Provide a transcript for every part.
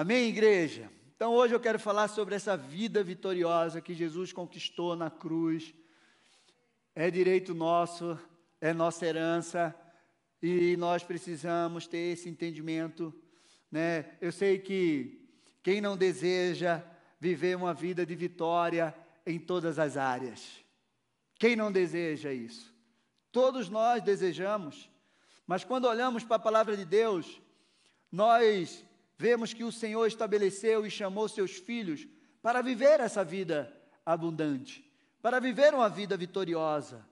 Amém, igreja? Então hoje eu quero falar sobre essa vida vitoriosa que Jesus conquistou na cruz. É direito nosso, é nossa herança e nós precisamos ter esse entendimento, né? Eu sei que quem não deseja viver uma vida de vitória em todas as áreas. Quem não deseja isso? Todos nós desejamos. Mas quando olhamos para a palavra de Deus, nós vemos que o Senhor estabeleceu e chamou seus filhos para viver essa vida abundante, para viver uma vida vitoriosa.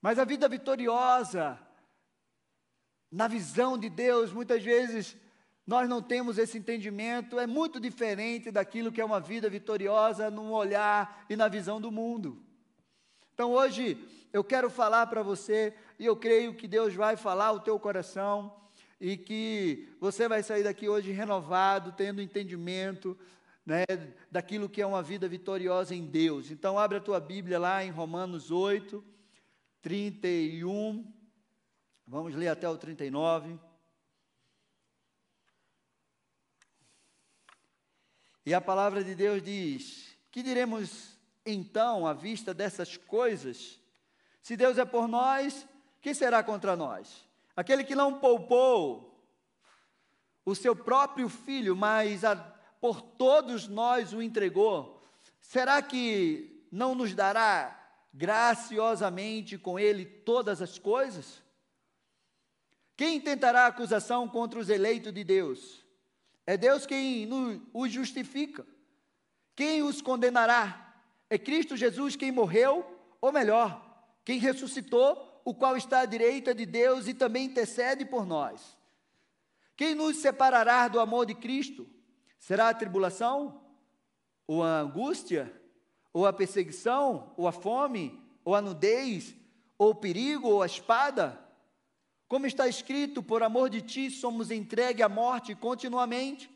Mas a vida vitoriosa, na visão de Deus, muitas vezes nós não temos esse entendimento, é muito diferente daquilo que é uma vida vitoriosa no olhar e na visão do mundo. Então hoje eu quero falar para você, e eu creio que Deus vai falar o teu coração, e que você vai sair daqui hoje renovado, tendo entendimento né, daquilo que é uma vida vitoriosa em Deus. Então, abre a tua Bíblia lá em Romanos 8, 31. Vamos ler até o 39. E a palavra de Deus diz: Que diremos então à vista dessas coisas? Se Deus é por nós, quem será contra nós? Aquele que não poupou o seu próprio filho, mas a, por todos nós o entregou, será que não nos dará graciosamente com ele todas as coisas? Quem tentará acusação contra os eleitos de Deus? É Deus quem os justifica. Quem os condenará? É Cristo Jesus quem morreu, ou melhor, quem ressuscitou o qual está à direita de Deus e também intercede por nós. Quem nos separará do amor de Cristo? Será a tribulação? Ou a angústia? Ou a perseguição? Ou a fome? Ou a nudez? Ou o perigo? Ou a espada? Como está escrito, por amor de ti somos entregue à morte continuamente.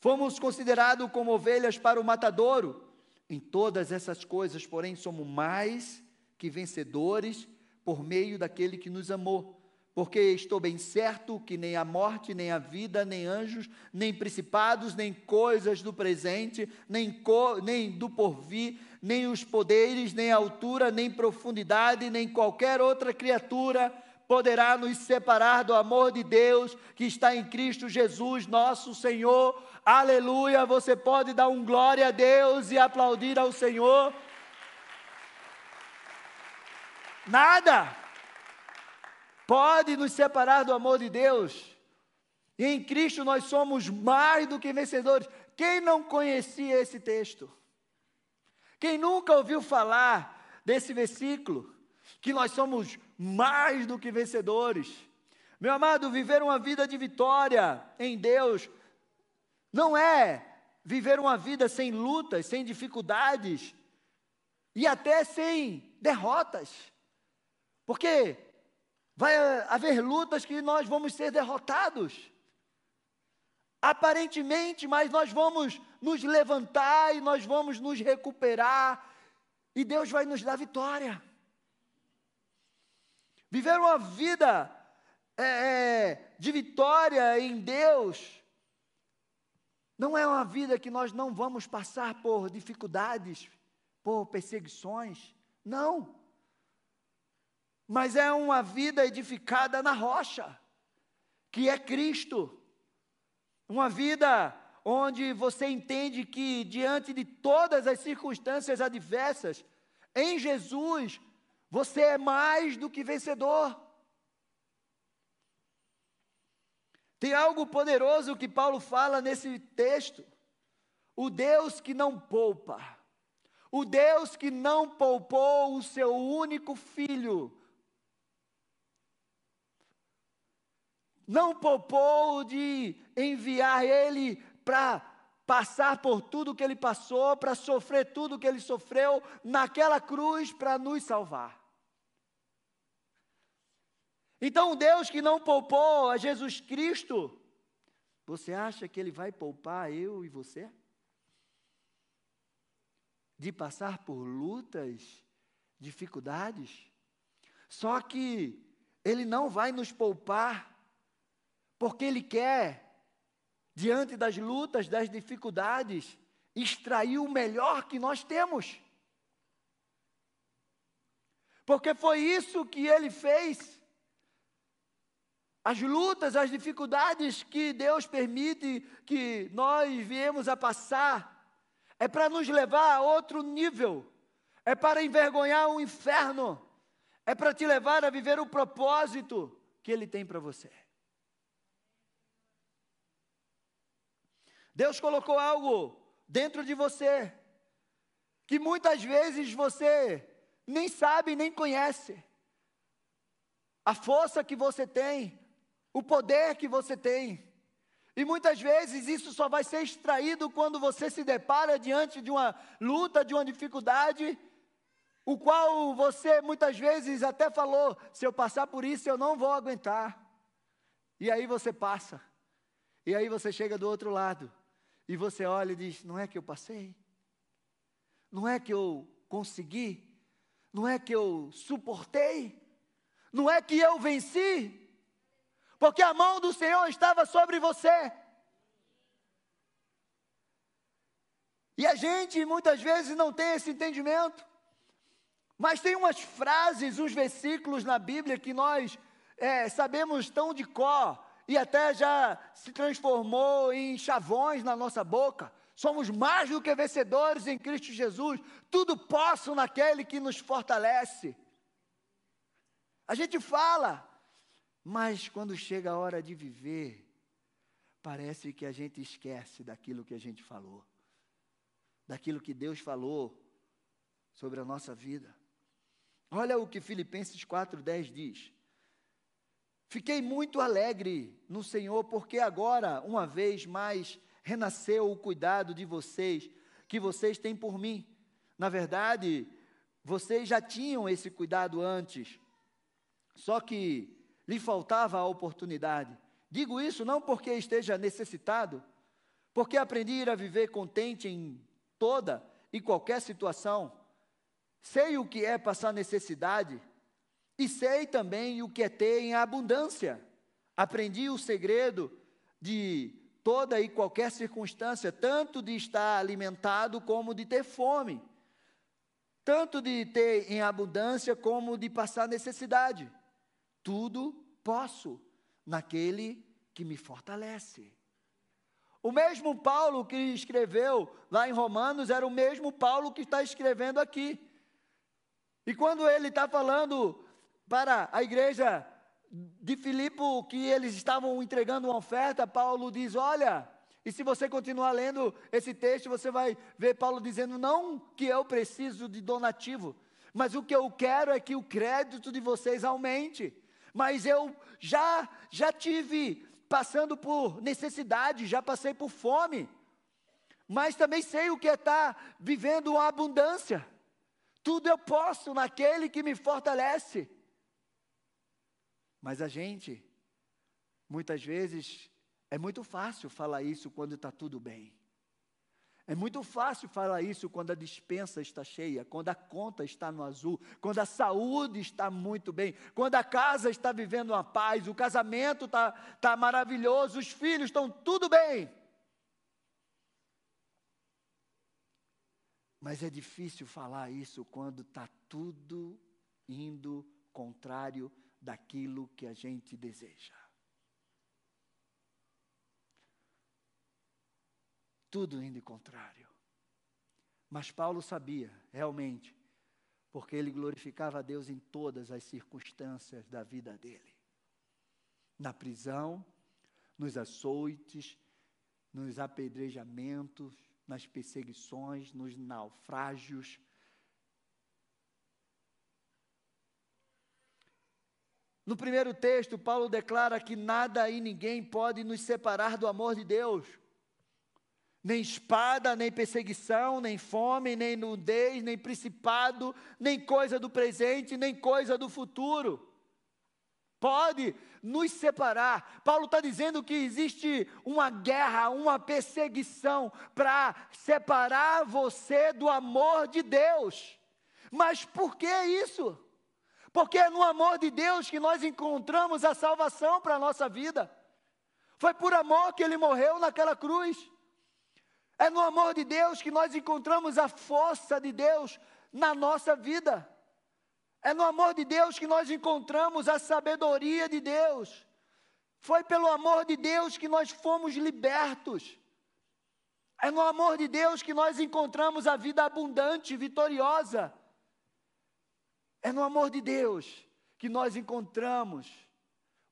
Fomos considerados como ovelhas para o matadouro. Em todas essas coisas, porém, somos mais que vencedores por meio daquele que nos amou. Porque estou bem certo que nem a morte, nem a vida, nem anjos, nem principados, nem coisas do presente, nem, co, nem do porvir, nem os poderes, nem altura, nem profundidade, nem qualquer outra criatura poderá nos separar do amor de Deus que está em Cristo Jesus, nosso Senhor. Aleluia! Você pode dar um glória a Deus e aplaudir ao Senhor. Nada pode nos separar do amor de Deus. E em Cristo nós somos mais do que vencedores. Quem não conhecia esse texto? Quem nunca ouviu falar desse versículo? Que nós somos mais do que vencedores. Meu amado, viver uma vida de vitória em Deus não é viver uma vida sem lutas, sem dificuldades e até sem derrotas. Porque vai haver lutas que nós vamos ser derrotados. Aparentemente, mas nós vamos nos levantar e nós vamos nos recuperar e Deus vai nos dar vitória. Viver uma vida é, é de vitória em Deus não é uma vida que nós não vamos passar por dificuldades, por perseguições. Não mas é uma vida edificada na rocha, que é Cristo. Uma vida onde você entende que, diante de todas as circunstâncias adversas, em Jesus, você é mais do que vencedor. Tem algo poderoso que Paulo fala nesse texto. O Deus que não poupa, o Deus que não poupou o seu único filho, não poupou de enviar ele para passar por tudo que ele passou, para sofrer tudo que ele sofreu naquela cruz para nos salvar. Então, Deus que não poupou a Jesus Cristo, você acha que ele vai poupar eu e você? De passar por lutas, dificuldades? Só que ele não vai nos poupar porque Ele quer diante das lutas, das dificuldades, extrair o melhor que nós temos. Porque foi isso que ele fez. As lutas, as dificuldades que Deus permite que nós viemos a passar, é para nos levar a outro nível, é para envergonhar o inferno, é para te levar a viver o propósito que Ele tem para você. Deus colocou algo dentro de você que muitas vezes você nem sabe, nem conhece. A força que você tem, o poder que você tem. E muitas vezes isso só vai ser extraído quando você se depara diante de uma luta, de uma dificuldade, o qual você muitas vezes até falou: se eu passar por isso, eu não vou aguentar. E aí você passa. E aí você chega do outro lado. E você olha e diz: não é que eu passei? Não é que eu consegui? Não é que eu suportei? Não é que eu venci? Porque a mão do Senhor estava sobre você. E a gente muitas vezes não tem esse entendimento. Mas tem umas frases, uns versículos na Bíblia que nós é, sabemos tão de cor e até já se transformou em chavões na nossa boca. Somos mais do que vencedores em Cristo Jesus. Tudo posso naquele que nos fortalece. A gente fala, mas quando chega a hora de viver, parece que a gente esquece daquilo que a gente falou, daquilo que Deus falou sobre a nossa vida. Olha o que Filipenses 4,10 diz. Fiquei muito alegre no Senhor, porque agora, uma vez mais, renasceu o cuidado de vocês, que vocês têm por mim. Na verdade, vocês já tinham esse cuidado antes, só que lhe faltava a oportunidade. Digo isso não porque esteja necessitado, porque aprendi a viver contente em toda e qualquer situação. Sei o que é passar necessidade e sei também o que é ter em abundância. Aprendi o segredo de toda e qualquer circunstância, tanto de estar alimentado como de ter fome, tanto de ter em abundância como de passar necessidade. Tudo posso naquele que me fortalece. O mesmo Paulo que escreveu lá em Romanos era o mesmo Paulo que está escrevendo aqui. E quando ele está falando para a igreja de Filipe que eles estavam entregando uma oferta, Paulo diz: Olha, e se você continuar lendo esse texto, você vai ver Paulo dizendo: Não que eu preciso de donativo, mas o que eu quero é que o crédito de vocês aumente. Mas eu já, já tive passando por necessidade, já passei por fome, mas também sei o que é estar vivendo uma abundância. Tudo eu posso naquele que me fortalece. Mas a gente, muitas vezes, é muito fácil falar isso quando está tudo bem. É muito fácil falar isso quando a dispensa está cheia, quando a conta está no azul, quando a saúde está muito bem, quando a casa está vivendo uma paz, o casamento está, está maravilhoso, os filhos estão tudo bem. Mas é difícil falar isso quando está tudo indo contrário daquilo que a gente deseja. Tudo indo contrário. Mas Paulo sabia, realmente, porque ele glorificava a Deus em todas as circunstâncias da vida dele. Na prisão, nos açoites, nos apedrejamentos, nas perseguições, nos naufrágios, No primeiro texto, Paulo declara que nada e ninguém pode nos separar do amor de Deus. Nem espada, nem perseguição, nem fome, nem nudez, nem principado, nem coisa do presente, nem coisa do futuro. Pode nos separar. Paulo está dizendo que existe uma guerra, uma perseguição para separar você do amor de Deus. Mas por que isso? Porque é no amor de Deus que nós encontramos a salvação para a nossa vida. Foi por amor que ele morreu naquela cruz. É no amor de Deus que nós encontramos a força de Deus na nossa vida. É no amor de Deus que nós encontramos a sabedoria de Deus. Foi pelo amor de Deus que nós fomos libertos. É no amor de Deus que nós encontramos a vida abundante, vitoriosa. É no amor de Deus que nós encontramos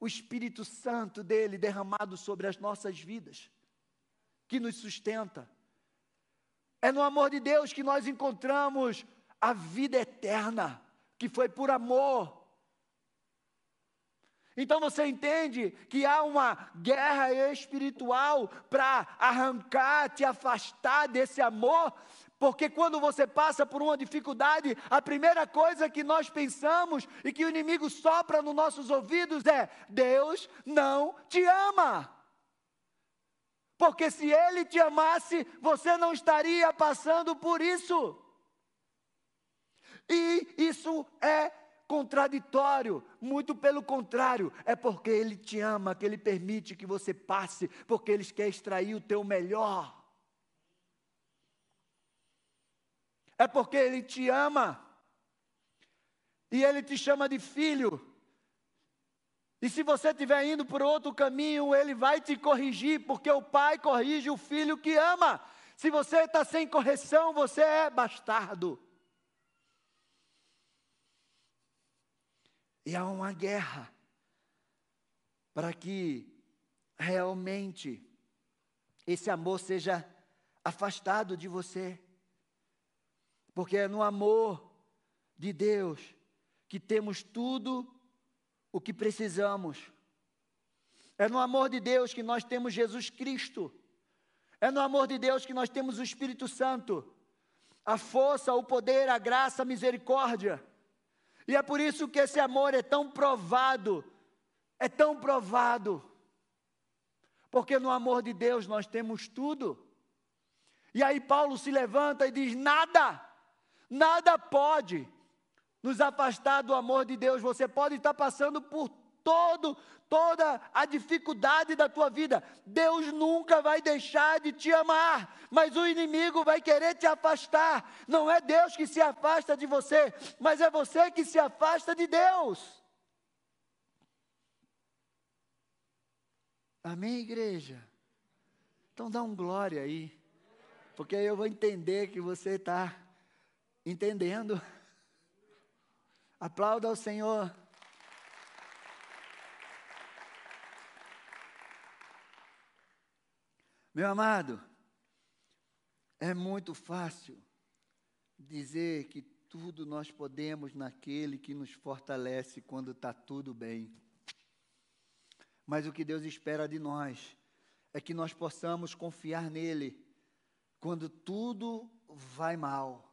o Espírito Santo dele derramado sobre as nossas vidas, que nos sustenta. É no amor de Deus que nós encontramos a vida eterna, que foi por amor. Então você entende que há uma guerra espiritual para arrancar, te afastar desse amor, porque quando você passa por uma dificuldade, a primeira coisa que nós pensamos e que o inimigo sopra nos nossos ouvidos é: Deus não te ama. Porque se ele te amasse, você não estaria passando por isso. E isso é contraditório, muito pelo contrário, é porque ele te ama que ele permite que você passe, porque ele quer extrair o teu melhor. É porque ele te ama. E ele te chama de filho. E se você estiver indo por outro caminho, ele vai te corrigir, porque o pai corrige o filho que ama. Se você está sem correção, você é bastardo. E há uma guerra para que realmente esse amor seja afastado de você. Porque é no amor de Deus que temos tudo o que precisamos. É no amor de Deus que nós temos Jesus Cristo. É no amor de Deus que nós temos o Espírito Santo. A força, o poder, a graça, a misericórdia. E é por isso que esse amor é tão provado, é tão provado. Porque no amor de Deus nós temos tudo. E aí Paulo se levanta e diz: nada, nada pode nos afastar do amor de Deus. Você pode estar passando por todo, toda a dificuldade da tua vida. Deus nunca vai deixar de te amar, mas o inimigo vai querer te afastar. Não é Deus que se afasta de você, mas é você que se afasta de Deus. Amém, igreja? Então dá um glória aí, porque eu vou entender que você está entendendo. Aplauda ao Senhor. Meu amado, é muito fácil dizer que tudo nós podemos naquele que nos fortalece quando está tudo bem. Mas o que Deus espera de nós é que nós possamos confiar nele quando tudo vai mal.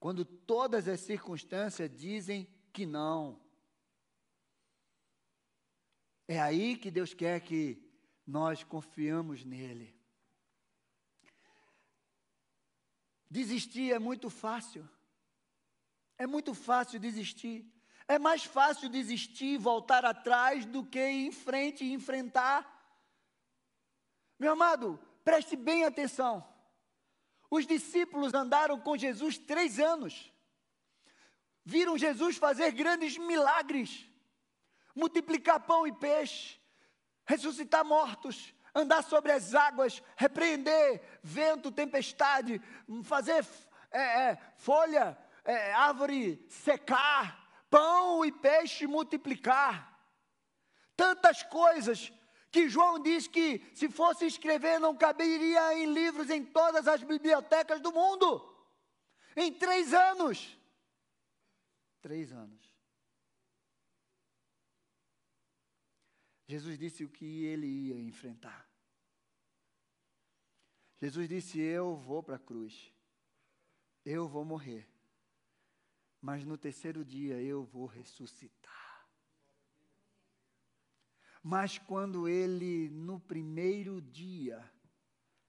Quando todas as circunstâncias dizem que não. É aí que Deus quer que nós confiamos nele. Desistir é muito fácil. É muito fácil desistir. É mais fácil desistir, voltar atrás, do que ir em frente e enfrentar. Meu amado, preste bem atenção. Os discípulos andaram com Jesus três anos. Viram Jesus fazer grandes milagres, multiplicar pão e peixe, ressuscitar mortos, andar sobre as águas, repreender vento, tempestade, fazer é, é, folha, é, árvore secar, pão e peixe multiplicar. Tantas coisas que João diz que se fosse escrever não caberia em livros em todas as bibliotecas do mundo. Em três anos. Três anos. Jesus disse o que ele ia enfrentar. Jesus disse: Eu vou para a cruz, eu vou morrer, mas no terceiro dia eu vou ressuscitar. Mas quando ele, no primeiro dia,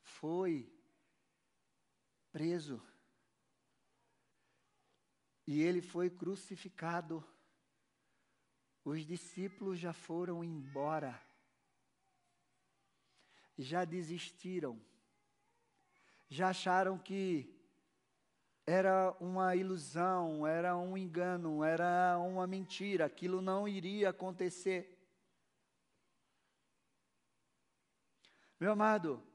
foi preso, e ele foi crucificado, os discípulos já foram embora, já desistiram, já acharam que era uma ilusão, era um engano, era uma mentira, aquilo não iria acontecer. Meu amado,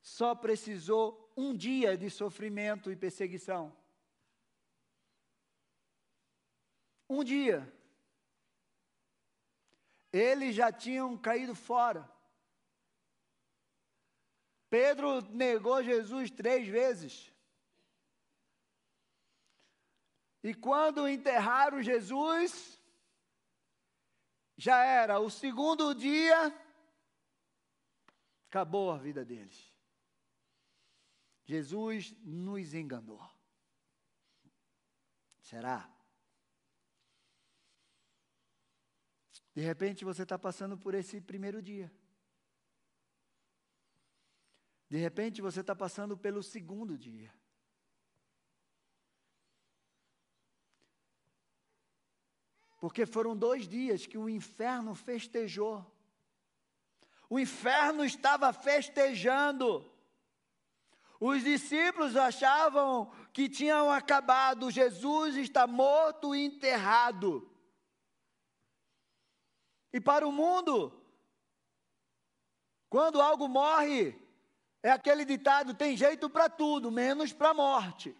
só precisou um dia de sofrimento e perseguição. Um dia. Eles já tinham caído fora. Pedro negou Jesus três vezes. E quando enterraram Jesus, já era o segundo dia, acabou a vida deles. Jesus nos enganou. Será? De repente você está passando por esse primeiro dia. De repente você está passando pelo segundo dia. Porque foram dois dias que o inferno festejou. O inferno estava festejando. Os discípulos achavam que tinham acabado, Jesus está morto e enterrado. E para o mundo, quando algo morre, é aquele ditado: tem jeito para tudo, menos para a morte.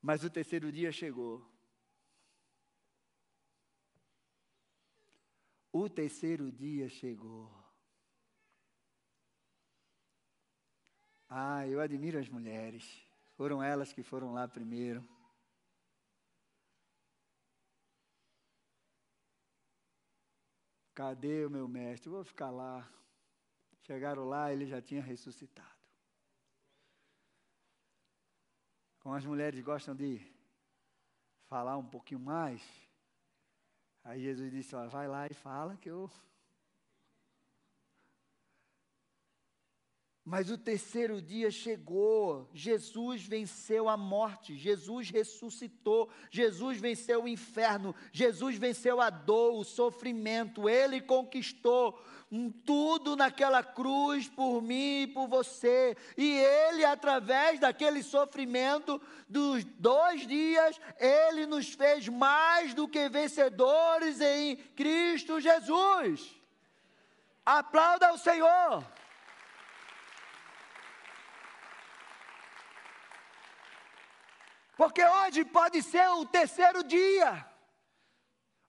Mas o terceiro dia chegou. O terceiro dia chegou. Ah, eu admiro as mulheres. Foram elas que foram lá primeiro. Cadê o meu mestre? vou ficar lá. Chegaram lá, ele já tinha ressuscitado. Como as mulheres gostam de falar um pouquinho mais, aí Jesus disse: ó, vai lá e fala que eu Mas o terceiro dia chegou, Jesus venceu a morte, Jesus ressuscitou, Jesus venceu o inferno, Jesus venceu a dor, o sofrimento, ele conquistou tudo naquela cruz por mim e por você, e ele, através daquele sofrimento dos dois dias, ele nos fez mais do que vencedores em Cristo Jesus. Aplauda o Senhor. Porque hoje pode ser o terceiro dia.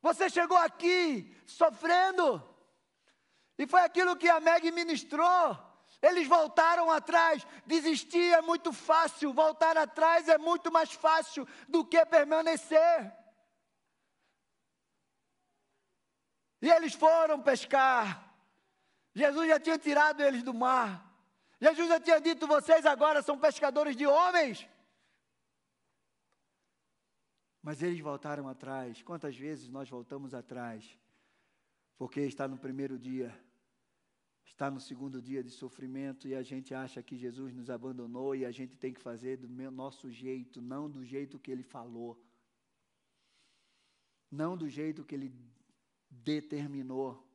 Você chegou aqui sofrendo. E foi aquilo que a Meg ministrou. Eles voltaram atrás. Desistir é muito fácil. Voltar atrás é muito mais fácil do que permanecer. E eles foram pescar. Jesus já tinha tirado eles do mar. Jesus já tinha dito: vocês agora são pescadores de homens. Mas eles voltaram atrás. Quantas vezes nós voltamos atrás? Porque está no primeiro dia, está no segundo dia de sofrimento e a gente acha que Jesus nos abandonou e a gente tem que fazer do nosso jeito, não do jeito que ele falou, não do jeito que ele determinou.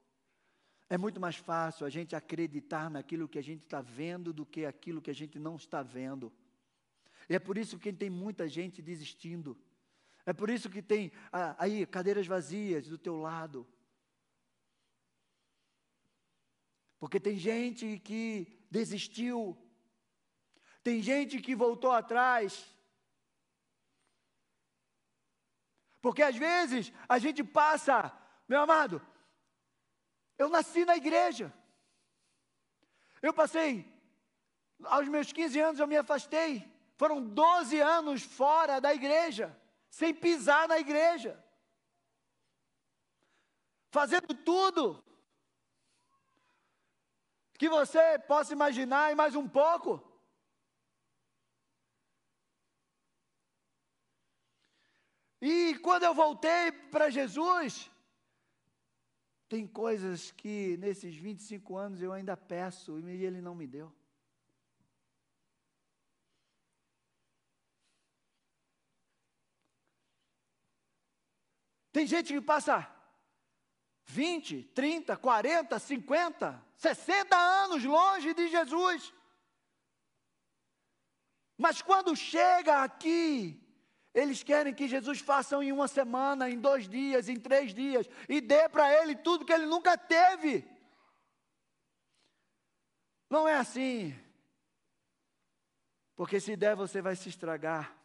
É muito mais fácil a gente acreditar naquilo que a gente está vendo do que aquilo que a gente não está vendo. E é por isso que tem muita gente desistindo. É por isso que tem ah, aí cadeiras vazias do teu lado. Porque tem gente que desistiu. Tem gente que voltou atrás. Porque às vezes a gente passa, meu amado, eu nasci na igreja. Eu passei, aos meus 15 anos eu me afastei. Foram 12 anos fora da igreja sem pisar na igreja, fazendo tudo que você possa imaginar e mais um pouco. E quando eu voltei para Jesus, tem coisas que nesses 25 anos eu ainda peço e ele não me deu. Tem gente que passa 20, 30, 40, 50, 60 anos longe de Jesus. Mas quando chega aqui, eles querem que Jesus faça em uma semana, em dois dias, em três dias, e dê para ele tudo que ele nunca teve. Não é assim. Porque se der, você vai se estragar.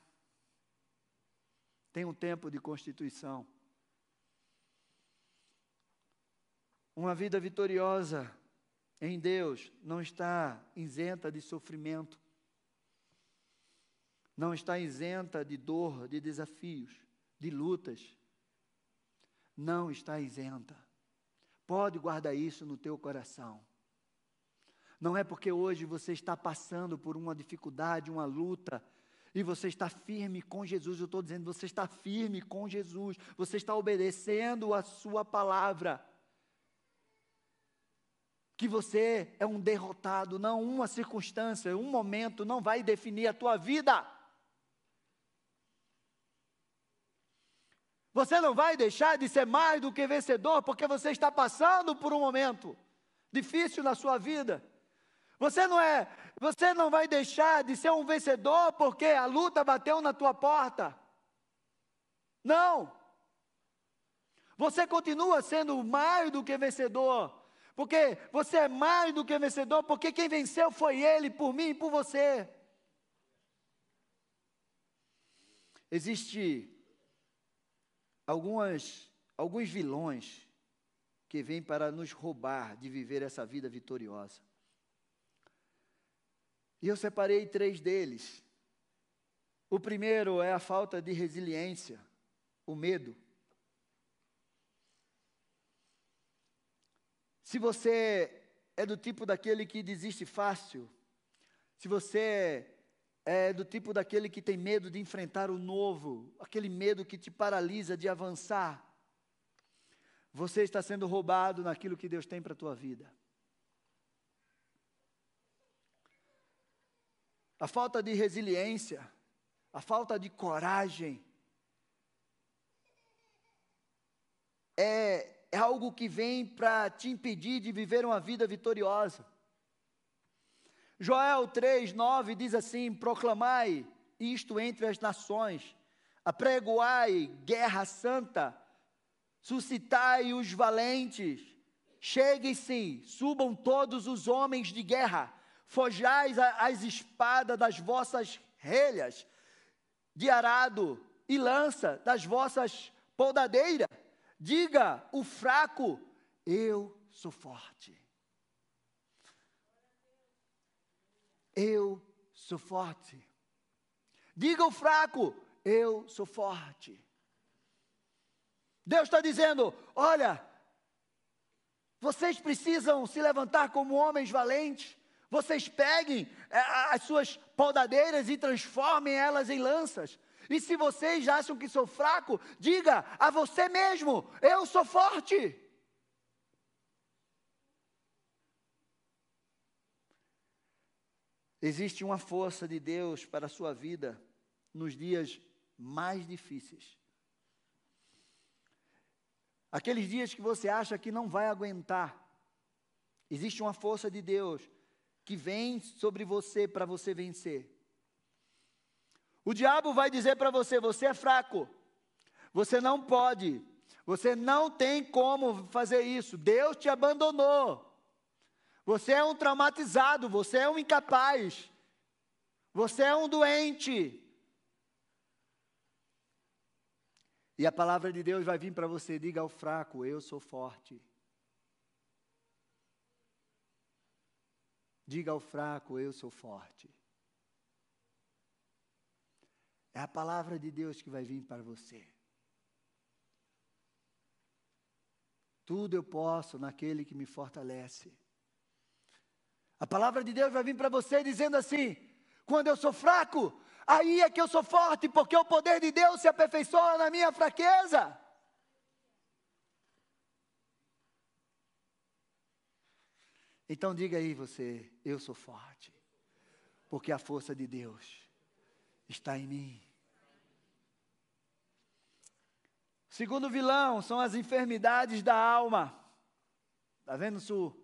Tem um tempo de constituição. Uma vida vitoriosa em Deus não está isenta de sofrimento, não está isenta de dor, de desafios, de lutas. Não está isenta. Pode guardar isso no teu coração. Não é porque hoje você está passando por uma dificuldade, uma luta, e você está firme com Jesus. Eu estou dizendo, você está firme com Jesus, você está obedecendo a Sua palavra que você é um derrotado, não uma circunstância, um momento não vai definir a tua vida. Você não vai deixar de ser mais do que vencedor porque você está passando por um momento difícil na sua vida. Você não é, você não vai deixar de ser um vencedor porque a luta bateu na tua porta. Não. Você continua sendo mais do que vencedor porque você é mais do que vencedor, porque quem venceu foi Ele, por mim e por você. Existe algumas, alguns vilões que vêm para nos roubar de viver essa vida vitoriosa. E eu separei três deles. O primeiro é a falta de resiliência, o medo. Se você é do tipo daquele que desiste fácil, se você é do tipo daquele que tem medo de enfrentar o novo, aquele medo que te paralisa de avançar, você está sendo roubado naquilo que Deus tem para a tua vida. A falta de resiliência, a falta de coragem, é é algo que vem para te impedir de viver uma vida vitoriosa. Joel 3, 9 diz assim: Proclamai isto entre as nações, apregoai guerra santa, suscitai os valentes, cheguem-se, subam todos os homens de guerra, forjais as espadas das vossas relhas, de arado e lança das vossas poldadeiras Diga o fraco, eu sou forte. Eu sou forte. Diga o fraco, eu sou forte. Deus está dizendo: olha, vocês precisam se levantar como homens valentes. Vocês peguem é, as suas podadeiras e transformem elas em lanças. E se vocês acham que sou fraco, diga a você mesmo: eu sou forte. Existe uma força de Deus para a sua vida nos dias mais difíceis. Aqueles dias que você acha que não vai aguentar, existe uma força de Deus que vem sobre você para você vencer. O diabo vai dizer para você: você é fraco, você não pode, você não tem como fazer isso, Deus te abandonou, você é um traumatizado, você é um incapaz, você é um doente. E a palavra de Deus vai vir para você: diga ao fraco, eu sou forte. Diga ao fraco, eu sou forte. É a palavra de Deus que vai vir para você. Tudo eu posso naquele que me fortalece. A palavra de Deus vai vir para você dizendo assim: quando eu sou fraco, aí é que eu sou forte, porque o poder de Deus se aperfeiçoa na minha fraqueza. Então diga aí você, eu sou forte, porque a força de Deus está em mim. Segundo vilão são as enfermidades da alma. Está vendo, Su?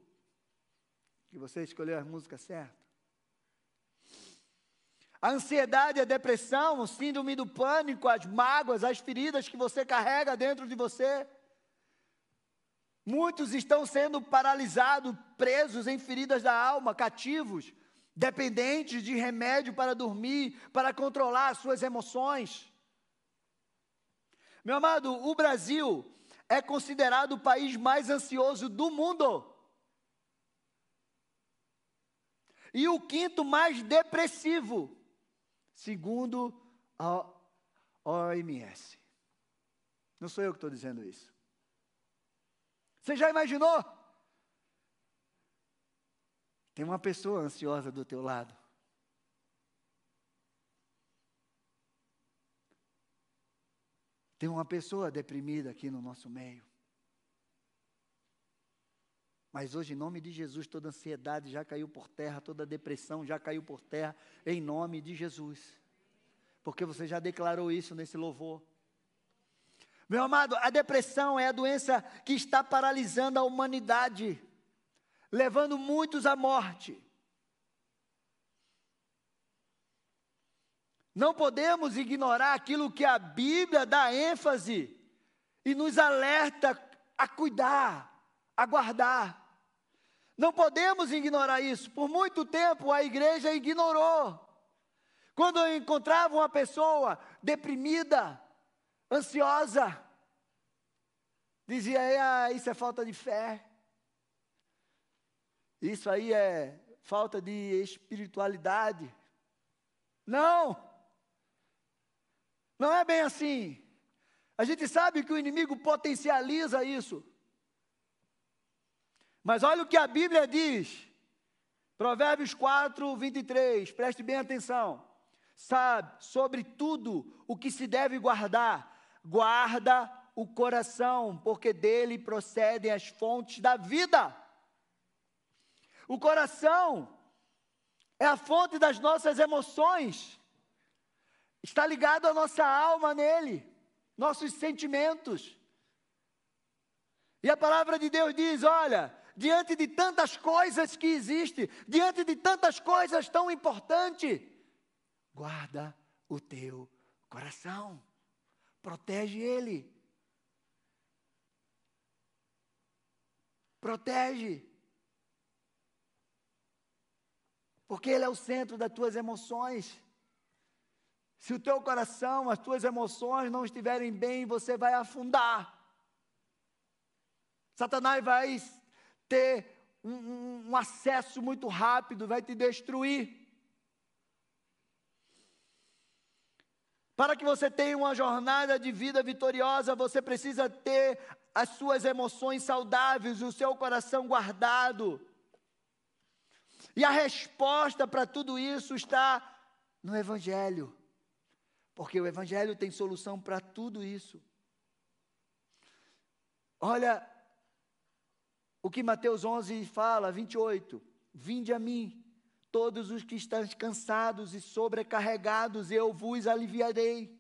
Que você escolheu a música certa. A ansiedade, a depressão, o síndrome do pânico, as mágoas, as feridas que você carrega dentro de você. Muitos estão sendo paralisados, presos em feridas da alma, cativos, dependentes de remédio para dormir, para controlar as suas emoções. Meu amado, o Brasil é considerado o país mais ansioso do mundo. E o quinto mais depressivo, segundo a OMS. Não sou eu que estou dizendo isso. Você já imaginou? Tem uma pessoa ansiosa do teu lado. Tem uma pessoa deprimida aqui no nosso meio. Mas hoje, em nome de Jesus, toda ansiedade já caiu por terra, toda depressão já caiu por terra, em nome de Jesus. Porque você já declarou isso nesse louvor. Meu amado, a depressão é a doença que está paralisando a humanidade, levando muitos à morte. Não podemos ignorar aquilo que a Bíblia dá ênfase e nos alerta a cuidar, a guardar. Não podemos ignorar isso. Por muito tempo a igreja ignorou. Quando eu encontrava uma pessoa deprimida, ansiosa. Dizia, ah, isso é falta de fé. Isso aí é falta de espiritualidade. Não! Não é bem assim. A gente sabe que o inimigo potencializa isso. Mas olha o que a Bíblia diz. Provérbios 4, 23. Preste bem atenção. Sabe, sobre tudo o que se deve guardar, guarda o coração, porque dele procedem as fontes da vida. O coração é a fonte das nossas emoções, está ligado à nossa alma nele, nossos sentimentos. E a palavra de Deus diz: olha, diante de tantas coisas que existem, diante de tantas coisas tão importantes, guarda o teu coração. Protege ele. Protege. Porque ele é o centro das tuas emoções. Se o teu coração, as tuas emoções não estiverem bem, você vai afundar. Satanás vai ter um, um, um acesso muito rápido, vai te destruir. Para que você tenha uma jornada de vida vitoriosa, você precisa ter as suas emoções saudáveis, o seu coração guardado. E a resposta para tudo isso está no Evangelho. Porque o Evangelho tem solução para tudo isso. Olha o que Mateus 11 fala, 28. Vinde a mim, Todos os que estão cansados e sobrecarregados, eu vos aliviarei.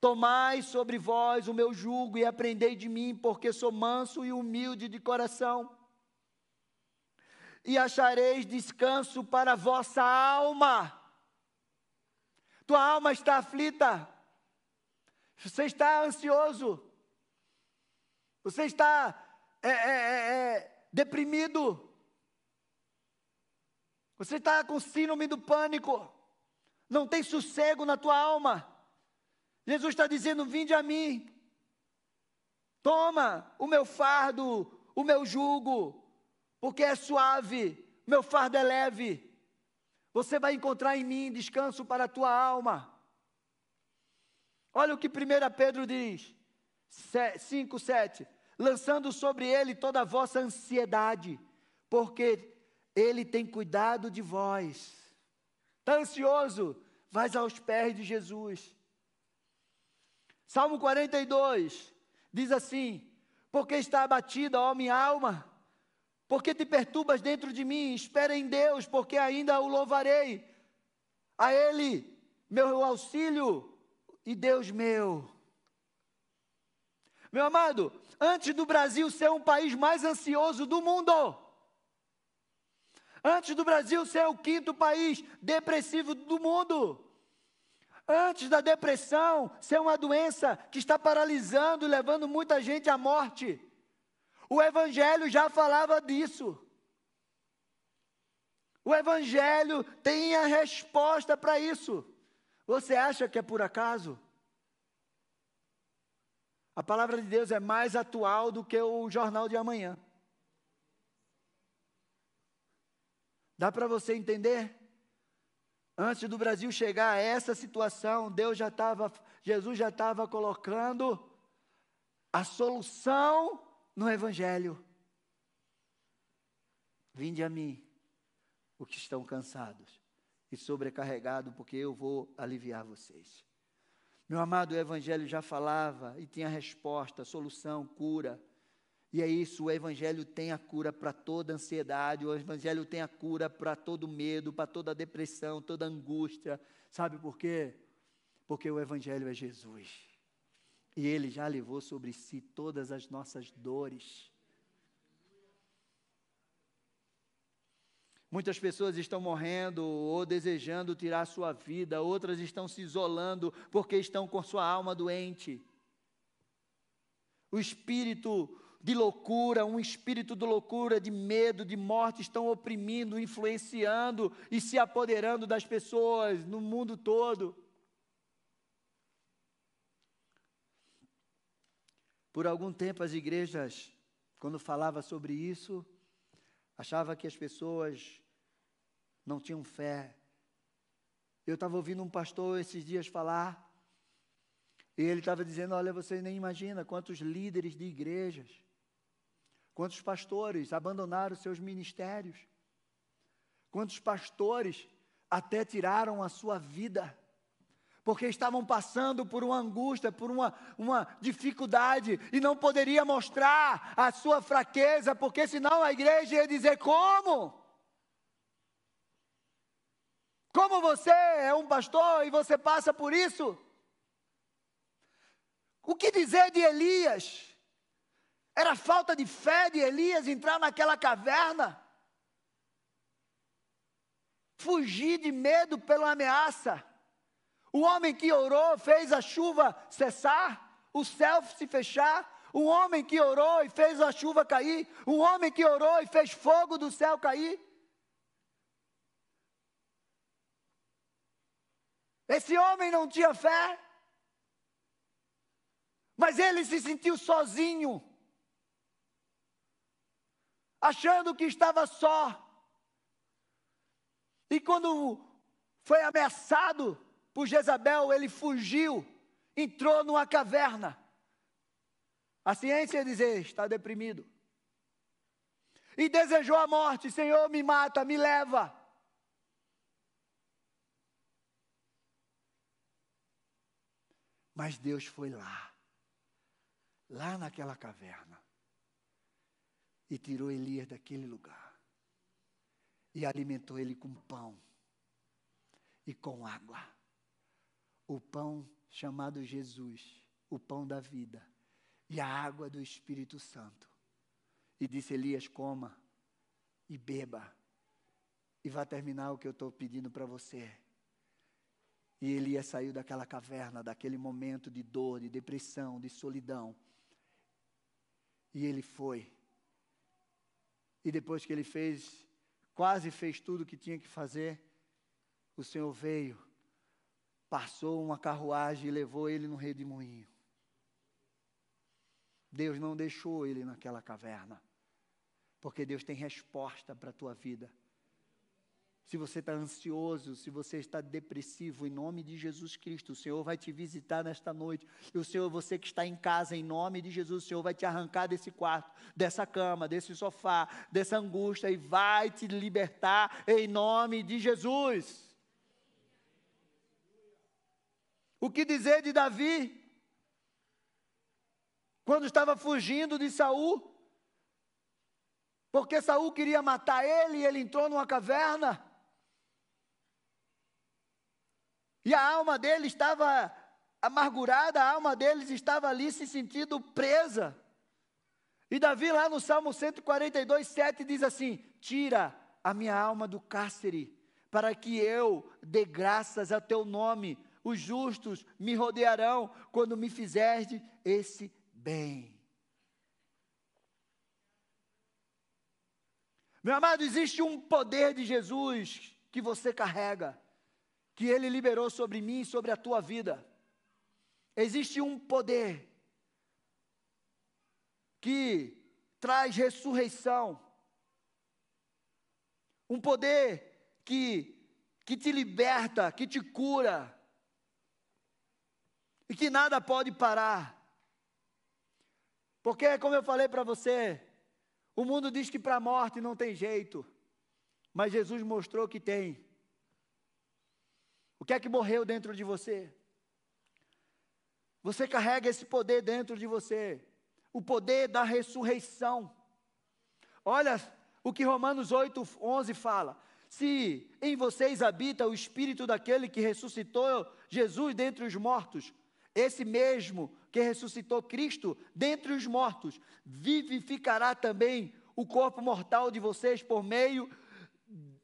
Tomai sobre vós o meu jugo e aprendei de mim, porque sou manso e humilde de coração. E achareis descanso para a vossa alma. Tua alma está aflita. Você está ansioso. Você está é, é, é, é deprimido. Você está com síndrome do pânico, não tem sossego na tua alma. Jesus está dizendo: Vinde a mim, toma o meu fardo, o meu jugo, porque é suave, meu fardo é leve. Você vai encontrar em mim descanso para a tua alma. Olha o que 1 Pedro diz, 5, 7. Lançando sobre ele toda a vossa ansiedade, porque ele tem cuidado de vós. Está ansioso? Vais aos pés de Jesus. Salmo 42 diz assim: Porque está abatida, ó minha alma? Porque te perturbas dentro de mim? Espera em Deus, porque ainda o louvarei. A Ele, meu auxílio e Deus meu. Meu amado, antes do Brasil ser um país mais ansioso do mundo, antes do Brasil ser o quinto país depressivo do mundo, antes da depressão ser uma doença que está paralisando e levando muita gente à morte, o Evangelho já falava disso. O Evangelho tem a resposta para isso. Você acha que é por acaso? A palavra de Deus é mais atual do que o jornal de amanhã. Dá para você entender? Antes do Brasil chegar a essa situação, Deus já estava, Jesus já estava colocando a solução no Evangelho. Vinde a mim, os que estão cansados e sobrecarregados, porque eu vou aliviar vocês. Meu amado, o Evangelho já falava e tinha resposta, solução, cura. E é isso, o Evangelho tem a cura para toda ansiedade, o Evangelho tem a cura para todo medo, para toda depressão, toda angústia. Sabe por quê? Porque o Evangelho é Jesus. E Ele já levou sobre si todas as nossas dores. Muitas pessoas estão morrendo ou desejando tirar sua vida, outras estão se isolando porque estão com sua alma doente. O espírito de loucura, um espírito de loucura, de medo, de morte estão oprimindo, influenciando e se apoderando das pessoas no mundo todo. Por algum tempo as igrejas, quando falava sobre isso, achava que as pessoas não tinham fé. Eu estava ouvindo um pastor esses dias falar, e ele estava dizendo: Olha, você nem imagina quantos líderes de igrejas, quantos pastores abandonaram seus ministérios, quantos pastores até tiraram a sua vida, porque estavam passando por uma angústia, por uma, uma dificuldade, e não poderia mostrar a sua fraqueza, porque senão a igreja ia dizer: Como? Como você é um pastor e você passa por isso? O que dizer de Elias? Era falta de fé de Elias entrar naquela caverna? Fugir de medo pela ameaça? O homem que orou fez a chuva cessar, o céu se fechar. O homem que orou e fez a chuva cair. O homem que orou e fez fogo do céu cair. Esse homem não tinha fé, mas ele se sentiu sozinho, achando que estava só. E quando foi ameaçado por Jezabel, ele fugiu, entrou numa caverna. A ciência ia dizer: está deprimido. E desejou a morte: Senhor, me mata, me leva. Mas Deus foi lá, lá naquela caverna, e tirou Elias daquele lugar, e alimentou ele com pão e com água. O pão chamado Jesus, o pão da vida, e a água do Espírito Santo. E disse Elias: coma e beba, e vá terminar o que eu estou pedindo para você. E Elias saiu daquela caverna, daquele momento de dor, de depressão, de solidão. E ele foi. E depois que ele fez, quase fez tudo o que tinha que fazer, o Senhor veio, passou uma carruagem e levou ele no redemoinho. Deus não deixou ele naquela caverna, porque Deus tem resposta para a tua vida se você está ansioso, se você está depressivo, em nome de Jesus Cristo, o Senhor vai te visitar nesta noite. E o Senhor, você que está em casa, em nome de Jesus, o Senhor vai te arrancar desse quarto, dessa cama, desse sofá, dessa angústia e vai te libertar em nome de Jesus. O que dizer de Davi? Quando estava fugindo de Saul, porque Saul queria matar ele e ele entrou numa caverna. E a alma dele estava amargurada, a alma deles estava ali se sentindo presa. E Davi, lá no Salmo 142, 7, diz assim: Tira a minha alma do cárcere, para que eu dê graças ao teu nome. Os justos me rodearão quando me fizerdes esse bem. Meu amado, existe um poder de Jesus que você carrega, que ele liberou sobre mim e sobre a tua vida. Existe um poder que traz ressurreição, um poder que, que te liberta, que te cura, e que nada pode parar. Porque, como eu falei para você, o mundo diz que para a morte não tem jeito, mas Jesus mostrou que tem. O que é que morreu dentro de você? Você carrega esse poder dentro de você, o poder da ressurreição. Olha o que Romanos 8, 11 fala: se em vocês habita o espírito daquele que ressuscitou Jesus dentre os mortos, esse mesmo que ressuscitou Cristo dentre os mortos, vivificará também o corpo mortal de vocês por meio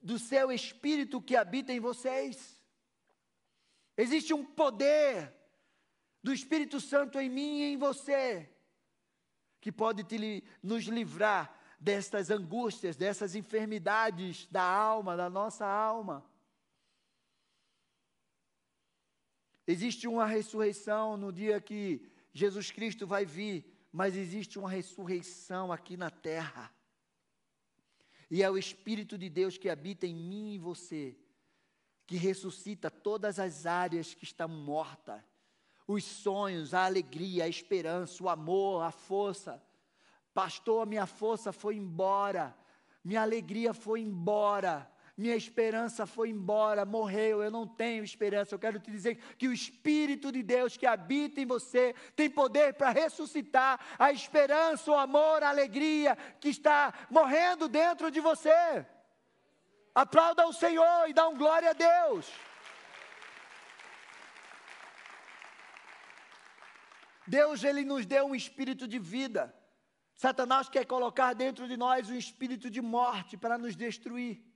do seu espírito que habita em vocês. Existe um poder do Espírito Santo em mim e em você, que pode te, nos livrar destas angústias, dessas enfermidades da alma, da nossa alma. Existe uma ressurreição no dia que Jesus Cristo vai vir, mas existe uma ressurreição aqui na terra. E é o Espírito de Deus que habita em mim e você, que ressuscita todas as áreas que estão mortas. Os sonhos, a alegria, a esperança, o amor, a força. Pastor, minha força foi embora, minha alegria foi embora minha esperança foi embora, morreu, eu não tenho esperança. Eu quero te dizer que o Espírito de Deus que habita em você tem poder para ressuscitar a esperança, o amor, a alegria que está morrendo dentro de você. Aplauda o Senhor e dá um glória a Deus. Deus, Ele nos deu um espírito de vida. Satanás quer colocar dentro de nós um espírito de morte para nos destruir.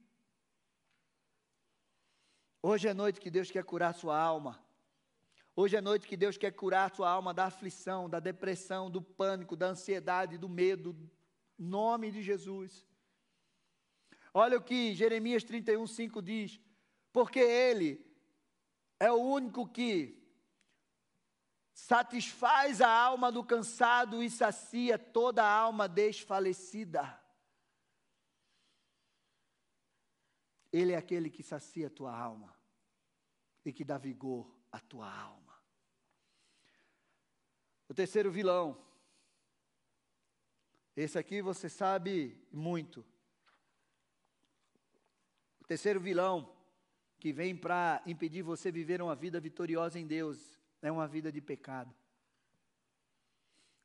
Hoje é noite que Deus quer curar sua alma. Hoje é noite que Deus quer curar sua alma da aflição, da depressão, do pânico, da ansiedade, do medo. Nome de Jesus. Olha o que Jeremias 31, 5 diz. Porque Ele é o único que satisfaz a alma do cansado e sacia toda a alma desfalecida. Ele é aquele que sacia a tua alma e que dá vigor à tua alma. O terceiro vilão. Esse aqui você sabe muito. O terceiro vilão que vem para impedir você viver uma vida vitoriosa em Deus é uma vida de pecado.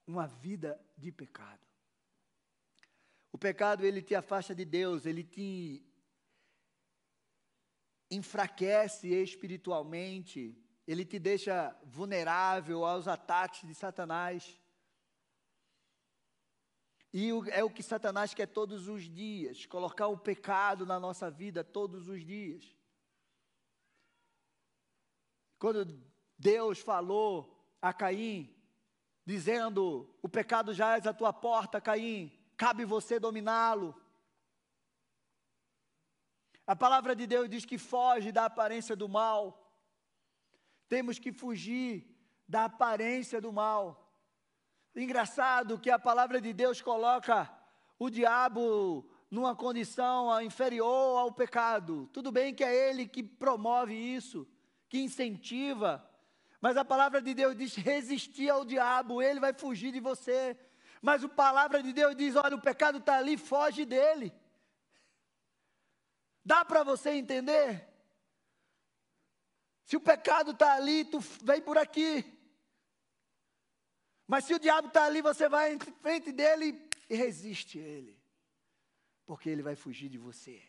Uma vida de pecado. O pecado ele te afasta de Deus, ele te enfraquece espiritualmente, ele te deixa vulnerável aos ataques de Satanás. E é o que Satanás quer todos os dias, colocar o pecado na nossa vida todos os dias. Quando Deus falou a Caim, dizendo: O pecado já é à tua porta, Caim, cabe você dominá-lo. A palavra de Deus diz que foge da aparência do mal. Temos que fugir da aparência do mal. Engraçado que a palavra de Deus coloca o diabo numa condição inferior ao pecado. Tudo bem que é ele que promove isso, que incentiva, mas a palavra de Deus diz: resistir ao diabo, ele vai fugir de você. Mas a palavra de Deus diz: olha, o pecado está ali, foge dele. Dá para você entender? Se o pecado está ali, tu vem por aqui. Mas se o diabo está ali, você vai em frente dele e resiste ele. Porque ele vai fugir de você.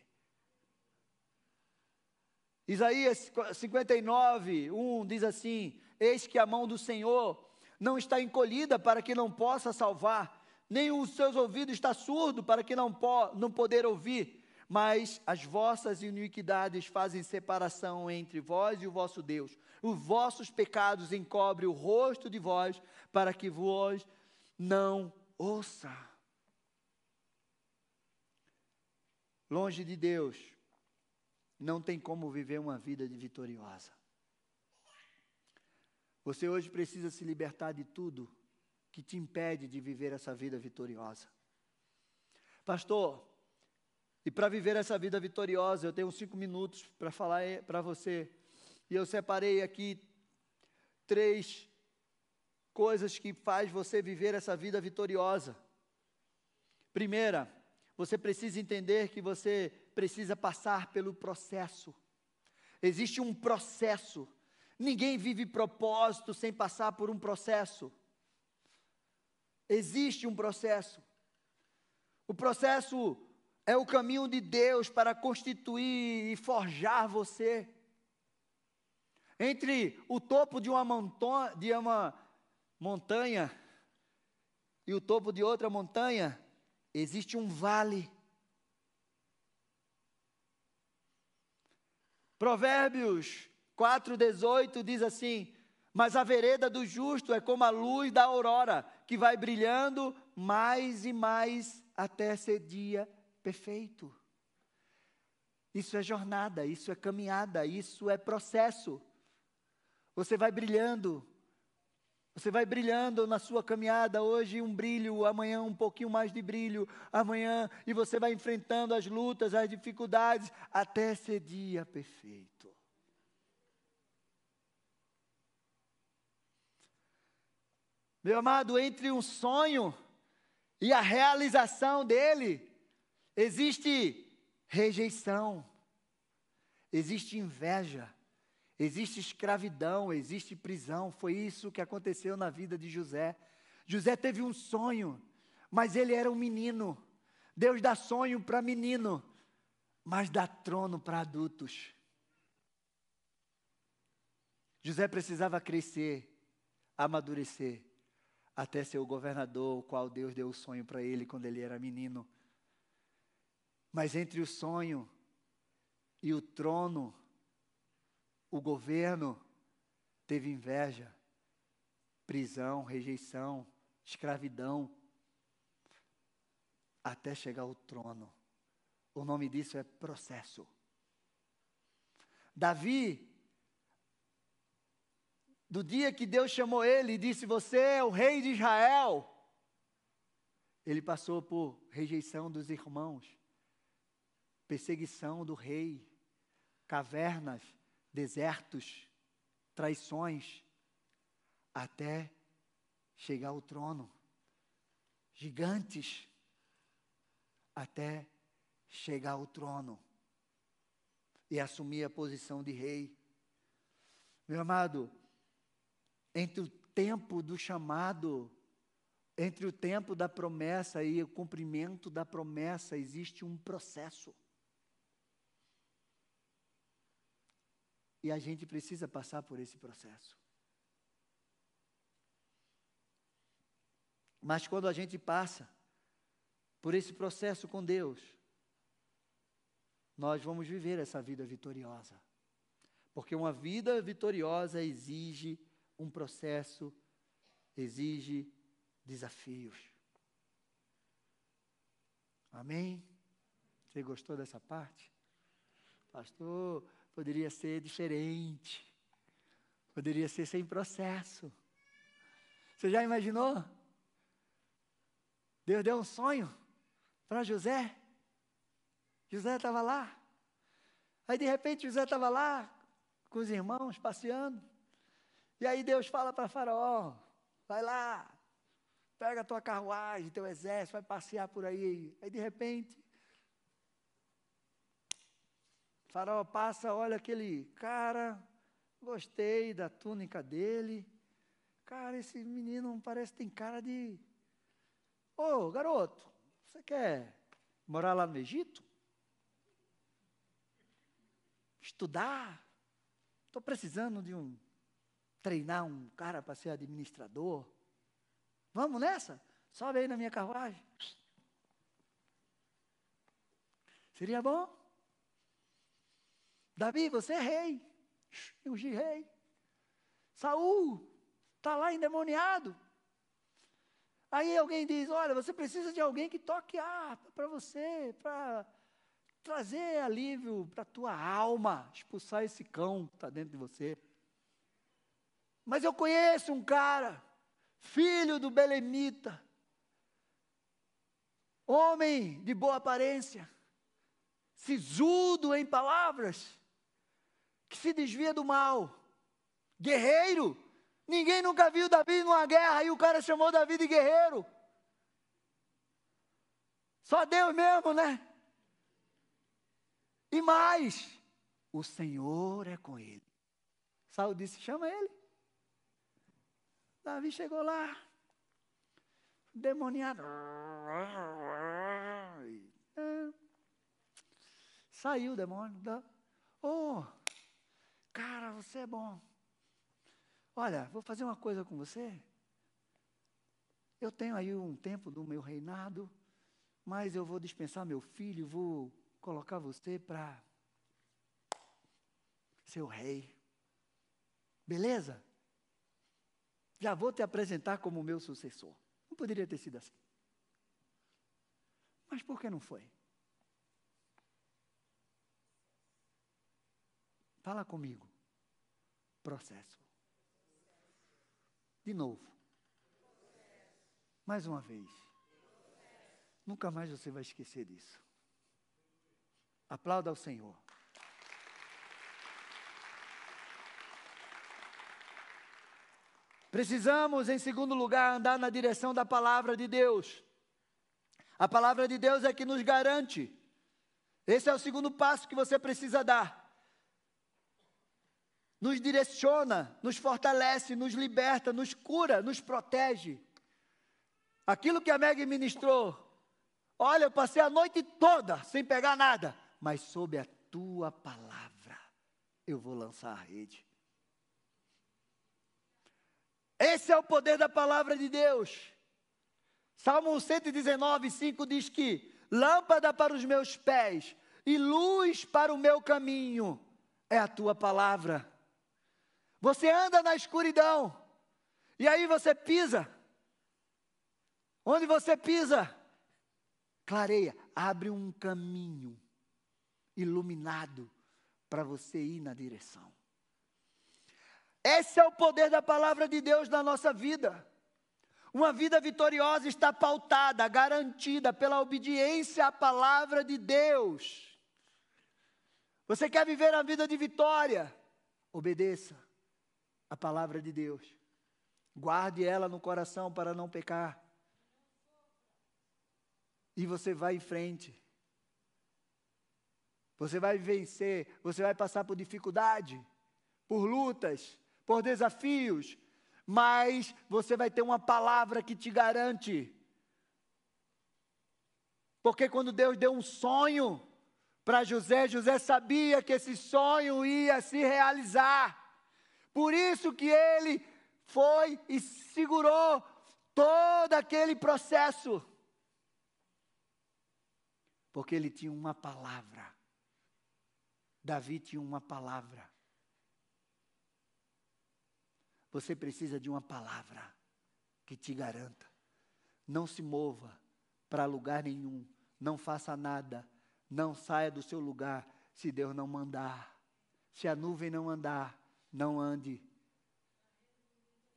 Isaías 59, 1 diz assim: Eis que a mão do Senhor não está encolhida para que não possa salvar, nem os seus ouvidos está surdo para que não, po não poder ouvir, mas as vossas iniquidades fazem separação entre vós e o vosso Deus. Os vossos pecados encobrem o rosto de vós, para que vós não ouça. Longe de Deus, não tem como viver uma vida de vitoriosa. Você hoje precisa se libertar de tudo que te impede de viver essa vida vitoriosa. Pastor, e para viver essa vida vitoriosa, eu tenho cinco minutos para falar para você. E eu separei aqui três coisas que faz você viver essa vida vitoriosa. Primeira, você precisa entender que você precisa passar pelo processo. Existe um processo Ninguém vive propósito sem passar por um processo. Existe um processo. O processo é o caminho de Deus para constituir e forjar você. Entre o topo de uma, montanha, de uma montanha e o topo de outra montanha, existe um vale. Provérbios 4,18 diz assim: Mas a vereda do justo é como a luz da aurora, que vai brilhando mais e mais até ser dia perfeito. Isso é jornada, isso é caminhada, isso é processo. Você vai brilhando, você vai brilhando na sua caminhada, hoje um brilho, amanhã um pouquinho mais de brilho, amanhã, e você vai enfrentando as lutas, as dificuldades, até ser dia perfeito. Meu amado, entre um sonho e a realização dele, existe rejeição, existe inveja, existe escravidão, existe prisão. Foi isso que aconteceu na vida de José. José teve um sonho, mas ele era um menino. Deus dá sonho para menino, mas dá trono para adultos. José precisava crescer, amadurecer até ser o governador, o qual Deus deu o sonho para ele quando ele era menino. Mas entre o sonho e o trono, o governo teve inveja, prisão, rejeição, escravidão, até chegar ao trono. O nome disso é processo. Davi do dia que Deus chamou ele e disse: Você é o rei de Israel. Ele passou por rejeição dos irmãos, perseguição do rei, cavernas, desertos, traições, até chegar ao trono. Gigantes, até chegar ao trono e assumir a posição de rei. Meu amado, entre o tempo do chamado, entre o tempo da promessa e o cumprimento da promessa, existe um processo. E a gente precisa passar por esse processo. Mas quando a gente passa por esse processo com Deus, nós vamos viver essa vida vitoriosa. Porque uma vida vitoriosa exige um processo exige desafios. Amém? Você gostou dessa parte? Pastor, poderia ser diferente. Poderia ser sem processo. Você já imaginou? Deus deu um sonho para José. José estava lá. Aí de repente José estava lá com os irmãos passeando. E aí Deus fala para Faraó: vai lá, pega a tua carruagem, teu exército, vai passear por aí. Aí de repente, Faraó passa, olha aquele cara, gostei da túnica dele. Cara, esse menino parece que tem cara de. Ô, oh, garoto, você quer morar lá no Egito? Estudar? Estou precisando de um treinar um cara para ser administrador. Vamos nessa? Sobe aí na minha carruagem. Seria bom? Davi, você é rei. Ungi rei. Saul está lá endemoniado. Aí alguém diz: Olha, você precisa de alguém que toque harpa para você, para trazer alívio para a tua alma, expulsar esse cão que está dentro de você. Mas eu conheço um cara, filho do Belemita, homem de boa aparência, sisudo em palavras, que se desvia do mal, guerreiro. Ninguém nunca viu Davi numa guerra e o cara chamou Davi de guerreiro. Só Deus mesmo, né? E mais, o Senhor é com ele. Saul disse: chama ele. Davi chegou lá, demoniado. Saiu o demônio. Oh, cara, você é bom. Olha, vou fazer uma coisa com você. Eu tenho aí um tempo do meu reinado, mas eu vou dispensar meu filho, vou colocar você para ser o rei. Beleza? Já vou te apresentar como meu sucessor. Não poderia ter sido assim. Mas por que não foi? Fala comigo. Processo. De novo. Mais uma vez. Nunca mais você vai esquecer disso. Aplauda ao Senhor. Precisamos, em segundo lugar, andar na direção da palavra de Deus. A palavra de Deus é que nos garante. Esse é o segundo passo que você precisa dar. Nos direciona, nos fortalece, nos liberta, nos cura, nos protege. Aquilo que a Meg ministrou. Olha, eu passei a noite toda sem pegar nada, mas sob a tua palavra eu vou lançar a rede. Esse é o poder da palavra de Deus. Salmo 119, 5 diz que lâmpada para os meus pés e luz para o meu caminho é a tua palavra. Você anda na escuridão e aí você pisa. Onde você pisa, clareia, abre um caminho iluminado para você ir na direção. Esse é o poder da palavra de Deus na nossa vida. Uma vida vitoriosa está pautada, garantida pela obediência à palavra de Deus. Você quer viver a vida de vitória? Obedeça a palavra de Deus. Guarde ela no coração para não pecar. E você vai em frente. Você vai vencer, você vai passar por dificuldade, por lutas, por desafios, mas você vai ter uma palavra que te garante. Porque quando Deus deu um sonho para José, José sabia que esse sonho ia se realizar. Por isso que ele foi e segurou todo aquele processo. Porque ele tinha uma palavra. Davi tinha uma palavra. Você precisa de uma palavra que te garanta. Não se mova para lugar nenhum. Não faça nada. Não saia do seu lugar se Deus não mandar. Se a nuvem não andar, não ande.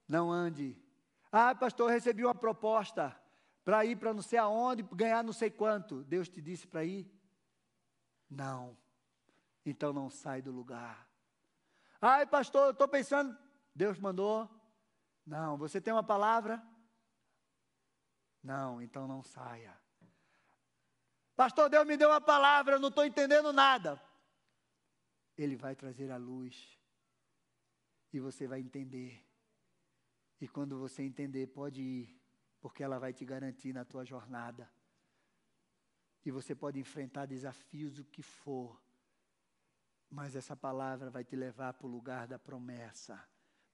Não ande. Ah, pastor, recebi uma proposta para ir para não sei aonde, ganhar não sei quanto. Deus te disse para ir? Não. Então não sai do lugar. Ai, pastor, eu estou pensando, Deus mandou? Não. Você tem uma palavra? Não, então não saia. Pastor, Deus me deu uma palavra, eu não estou entendendo nada. Ele vai trazer a luz. E você vai entender. E quando você entender, pode ir, porque ela vai te garantir na tua jornada. E você pode enfrentar desafios, o que for. Mas essa palavra vai te levar para o lugar da promessa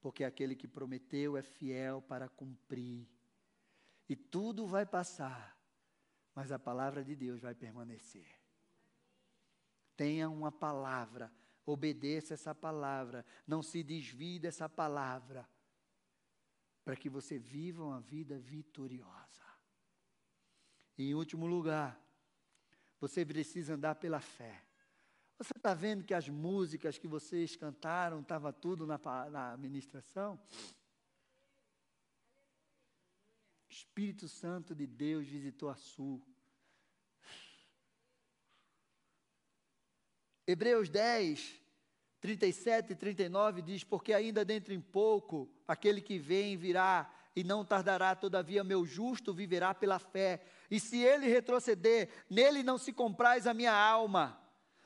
porque aquele que prometeu é fiel para cumprir. E tudo vai passar, mas a palavra de Deus vai permanecer. Tenha uma palavra, obedeça essa palavra, não se desvie dessa palavra, para que você viva uma vida vitoriosa. E em último lugar, você precisa andar pela fé. Você está vendo que as músicas que vocês cantaram, estava tudo na, na ministração? Espírito Santo de Deus visitou a Sul. Hebreus 10, 37 e 39 diz: Porque ainda dentro em pouco aquele que vem virá, e não tardará, todavia, meu justo viverá pela fé. E se ele retroceder, nele não se compraz a minha alma.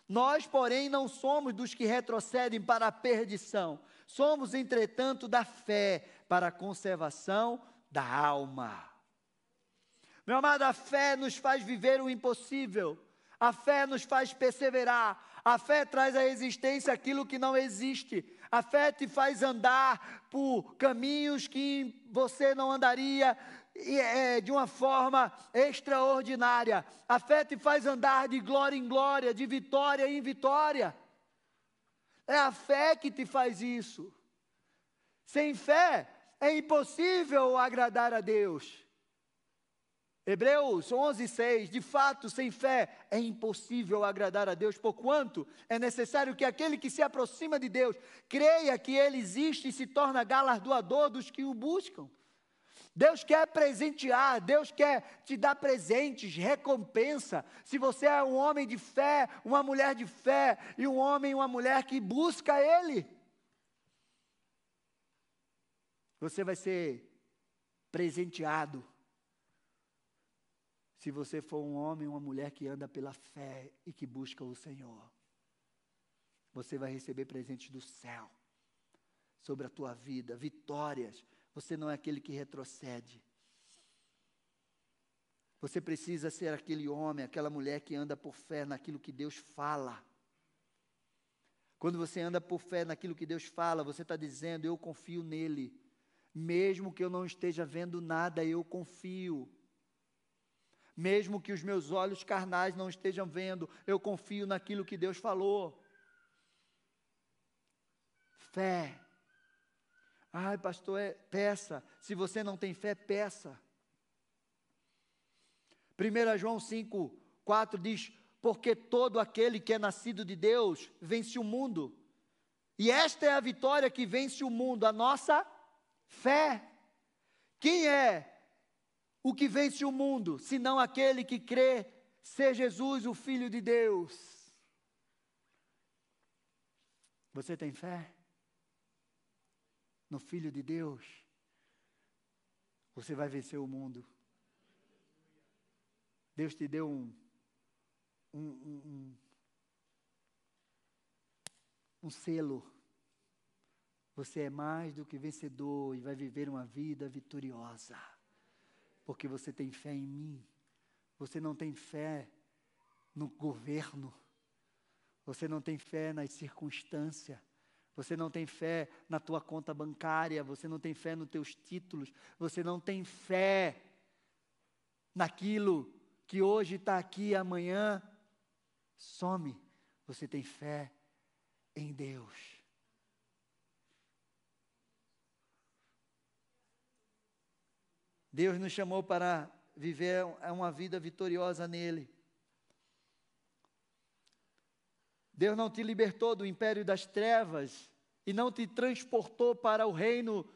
Nós, porém, não somos dos que retrocedem para a perdição, somos, entretanto, da fé para a conservação da alma. Meu amado, a fé nos faz viver o impossível, a fé nos faz perseverar, a fé traz à existência aquilo que não existe, a fé te faz andar por caminhos que você não andaria é, de uma forma extraordinária. A fé te faz andar de glória em glória, de vitória em vitória. É a fé que te faz isso. Sem fé é impossível agradar a Deus. Hebreus 11, 6. De fato, sem fé é impossível agradar a Deus, porquanto é necessário que aquele que se aproxima de Deus creia que Ele existe e se torna galardoador dos que o buscam. Deus quer presentear, Deus quer te dar presentes, recompensa. Se você é um homem de fé, uma mulher de fé, e um homem uma mulher que busca Ele, você vai ser presenteado. Se você for um homem ou uma mulher que anda pela fé e que busca o Senhor, você vai receber presentes do céu sobre a tua vida, vitórias você não é aquele que retrocede. Você precisa ser aquele homem, aquela mulher que anda por fé naquilo que Deus fala. Quando você anda por fé naquilo que Deus fala, você está dizendo: Eu confio nele. Mesmo que eu não esteja vendo nada, eu confio. Mesmo que os meus olhos carnais não estejam vendo, eu confio naquilo que Deus falou. Fé Ai, pastor, é, peça. Se você não tem fé, peça. 1 João 5, 4 diz: Porque todo aquele que é nascido de Deus vence o mundo. E esta é a vitória que vence o mundo, a nossa fé. Quem é o que vence o mundo, senão aquele que crê ser Jesus, o Filho de Deus? Você tem fé? no Filho de Deus, você vai vencer o mundo. Deus te deu um, um, um, um, selo. Você é mais do que vencedor e vai viver uma vida vitoriosa. Porque você tem fé em mim. Você não tem fé no governo. Você não tem fé nas circunstâncias. Você não tem fé na tua conta bancária, você não tem fé nos teus títulos, você não tem fé naquilo que hoje está aqui e amanhã some. Você tem fé em Deus. Deus nos chamou para viver uma vida vitoriosa nele. Deus não te libertou do império das trevas e não te transportou para o reino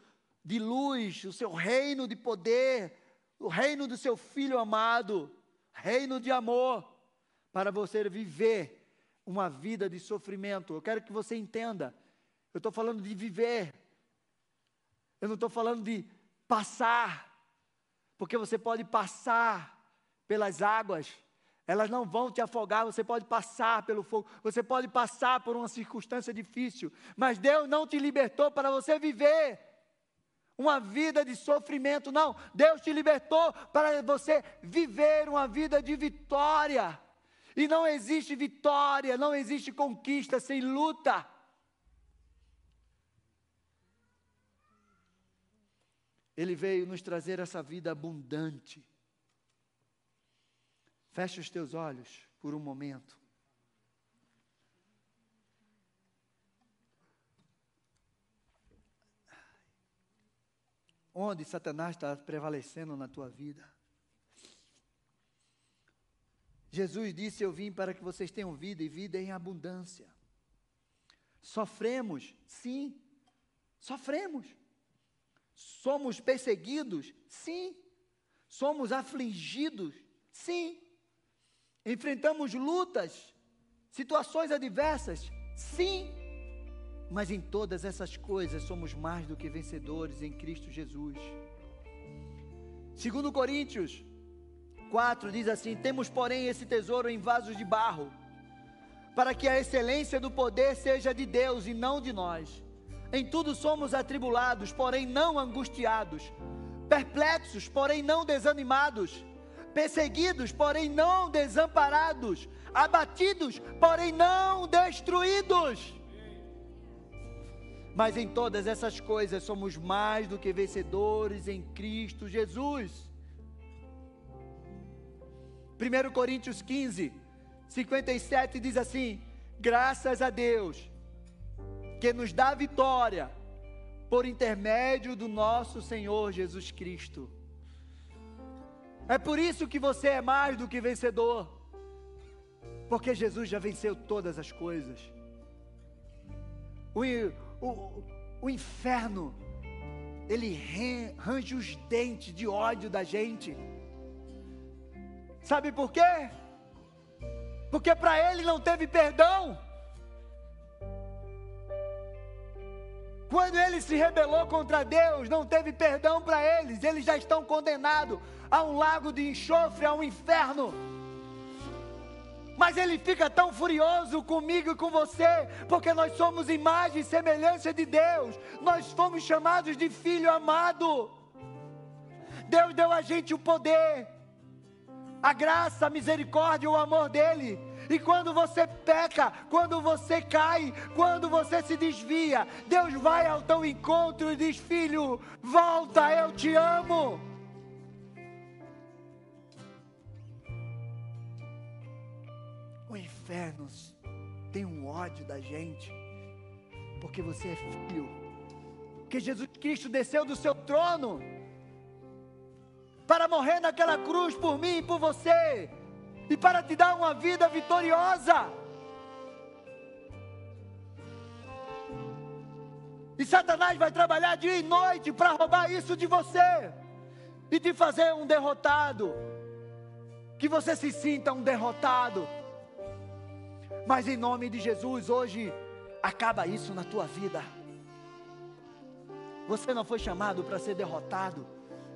de luz, o seu reino de poder, o reino do seu filho amado, reino de amor, para você viver uma vida de sofrimento. Eu quero que você entenda. Eu estou falando de viver. Eu não estou falando de passar, porque você pode passar pelas águas, elas não vão te afogar, você pode passar pelo fogo, você pode passar por uma circunstância difícil, mas Deus não te libertou para você viver uma vida de sofrimento, não. Deus te libertou para você viver uma vida de vitória. E não existe vitória, não existe conquista sem luta. Ele veio nos trazer essa vida abundante. Feche os teus olhos por um momento. Onde Satanás está prevalecendo na tua vida? Jesus disse: Eu vim para que vocês tenham vida e vida em abundância. Sofremos, sim, sofremos. Somos perseguidos, sim. Somos afligidos, sim. Enfrentamos lutas, situações adversas, sim. Mas em todas essas coisas somos mais do que vencedores em Cristo Jesus. Segundo Coríntios 4 diz assim: Temos, porém, esse tesouro em vasos de barro, para que a excelência do poder seja de Deus e não de nós. Em tudo somos atribulados, porém não angustiados, perplexos, porém não desanimados, perseguidos, porém não desamparados, abatidos, porém não destruídos. Mas em todas essas coisas somos mais do que vencedores em Cristo Jesus. 1 Coríntios 15, 57 diz assim: Graças a Deus, que nos dá vitória por intermédio do nosso Senhor Jesus Cristo. É por isso que você é mais do que vencedor, porque Jesus já venceu todas as coisas. O, o, o inferno, ele range os dentes de ódio da gente Sabe por quê? Porque para ele não teve perdão. Quando ele se rebelou contra Deus, não teve perdão para eles, eles já estão condenados a um lago de enxofre, a um inferno. Mas ele fica tão furioso comigo e com você, porque nós somos imagem e semelhança de Deus, nós fomos chamados de filho amado. Deus deu a gente o poder, a graça, a misericórdia, o amor dele. E quando você peca, quando você cai, quando você se desvia, Deus vai ao teu encontro e diz: Filho, volta, eu te amo. O inferno tem um ódio da gente, porque você é filho, porque Jesus Cristo desceu do seu trono para morrer naquela cruz por mim e por você, e para te dar uma vida vitoriosa. E Satanás vai trabalhar dia e noite para roubar isso de você e te fazer um derrotado. Que você se sinta um derrotado. Mas em nome de Jesus, hoje acaba isso na tua vida. Você não foi chamado para ser derrotado.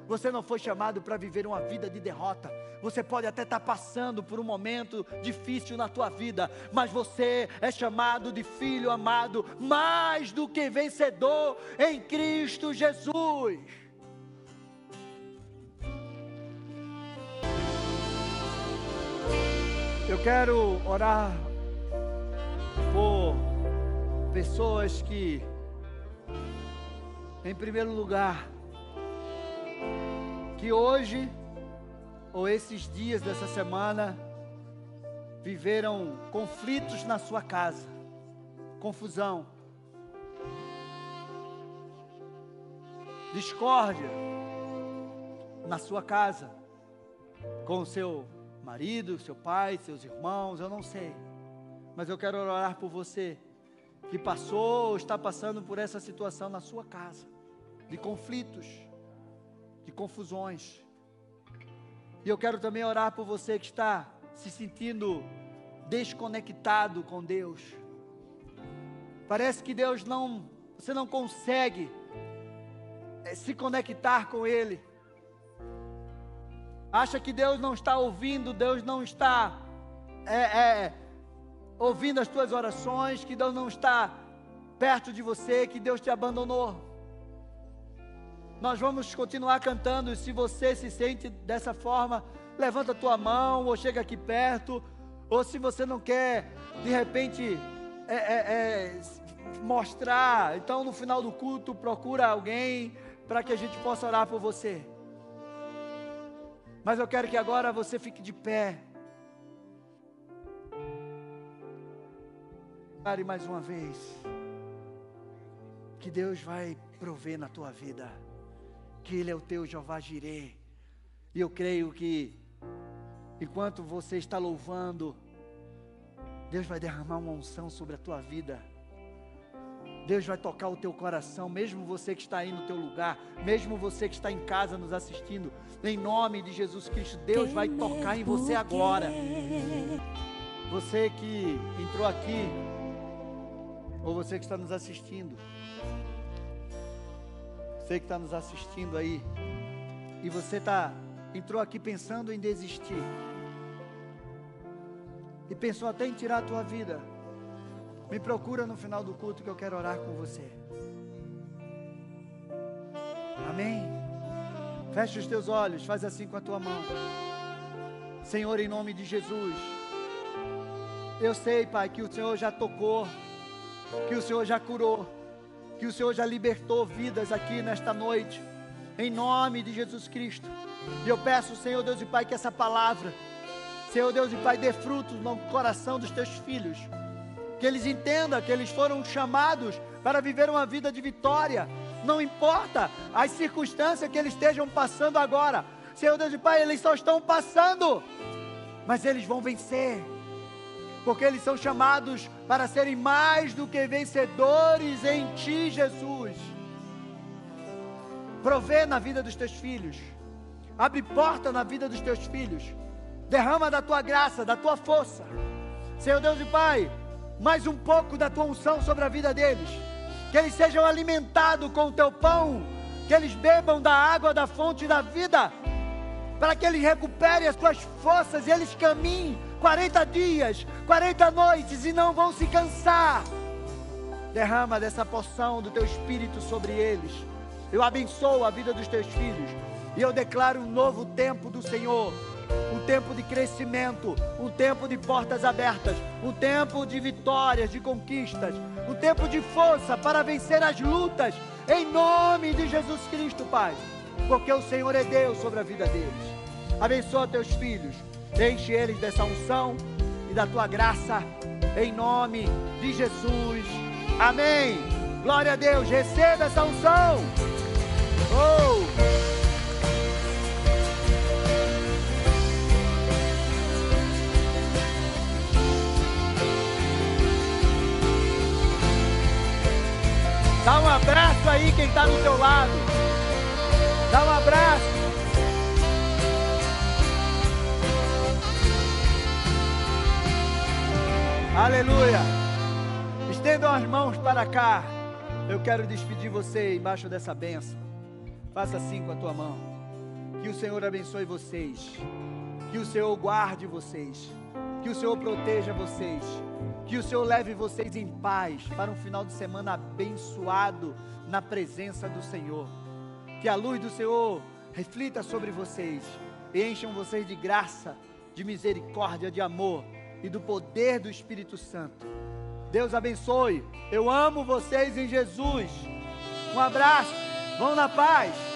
Você não foi chamado para viver uma vida de derrota. Você pode até estar tá passando por um momento difícil na tua vida, mas você é chamado de filho amado, mais do que vencedor em Cristo Jesus. Eu quero orar por pessoas que, em primeiro lugar, que hoje, ou esses dias dessa semana, viveram conflitos na sua casa, confusão, discórdia na sua casa, com o seu marido, seu pai, seus irmãos, eu não sei, mas eu quero orar por você que passou ou está passando por essa situação na sua casa, de conflitos de confusões. E eu quero também orar por você que está se sentindo desconectado com Deus. Parece que Deus não, você não consegue é, se conectar com Ele. Acha que Deus não está ouvindo, Deus não está é, é, ouvindo as tuas orações, que Deus não está perto de você, que Deus te abandonou. Nós vamos continuar cantando. Se você se sente dessa forma, levanta a tua mão ou chega aqui perto. Ou se você não quer, de repente, é, é, é, mostrar, então no final do culto procura alguém para que a gente possa orar por você. Mas eu quero que agora você fique de pé. Pare mais uma vez. Que Deus vai prover na tua vida. Que Ele é o teu Jeová Jireh. E eu creio que, enquanto você está louvando, Deus vai derramar uma unção sobre a tua vida. Deus vai tocar o teu coração, mesmo você que está aí no teu lugar, mesmo você que está em casa nos assistindo, em nome de Jesus Cristo, Deus vai tocar em você agora. Você que entrou aqui, ou você que está nos assistindo, você que está nos assistindo aí, e você está entrou aqui pensando em desistir, e pensou até em tirar a tua vida. Me procura no final do culto que eu quero orar com você. Amém? Feche os teus olhos, faz assim com a tua mão. Senhor, em nome de Jesus. Eu sei, Pai, que o Senhor já tocou, que o Senhor já curou, que o Senhor já libertou vidas aqui nesta noite. Em nome de Jesus Cristo. E eu peço, Senhor Deus e Pai, que essa palavra, Senhor Deus e Pai, dê frutos no coração dos teus filhos que eles entendam que eles foram chamados para viver uma vida de vitória. Não importa as circunstâncias que eles estejam passando agora. Senhor Deus e Pai, eles só estão passando, mas eles vão vencer. Porque eles são chamados para serem mais do que vencedores em Ti, Jesus. Provê na vida dos teus filhos. Abre porta na vida dos teus filhos. Derrama da tua graça, da tua força. Senhor Deus e Pai, mais um pouco da tua unção sobre a vida deles. Que eles sejam alimentados com o teu pão, que eles bebam da água da fonte da vida, para que eles recuperem as suas forças e eles caminhem 40 dias, 40 noites e não vão se cansar. Derrama dessa porção do teu espírito sobre eles. Eu abençoo a vida dos teus filhos e eu declaro um novo tempo do Senhor um tempo de crescimento, um tempo de portas abertas, um tempo de vitórias, de conquistas, um tempo de força para vencer as lutas, em nome de Jesus Cristo, Pai, porque o Senhor é Deus sobre a vida deles. Abençoa teus filhos, enche eles dessa unção e da tua graça, em nome de Jesus. Amém. Glória a Deus, receba essa unção. Oh! Dá um abraço aí quem está no teu lado. Dá um abraço. Aleluia. Estendam as mãos para cá. Eu quero despedir você embaixo dessa bênção. Faça assim com a tua mão. Que o Senhor abençoe vocês. Que o Senhor guarde vocês. Que o Senhor proteja vocês que o Senhor leve vocês em paz para um final de semana abençoado na presença do Senhor. Que a luz do Senhor reflita sobre vocês e encham vocês de graça, de misericórdia, de amor e do poder do Espírito Santo. Deus abençoe. Eu amo vocês em Jesus. Um abraço. Vão na paz.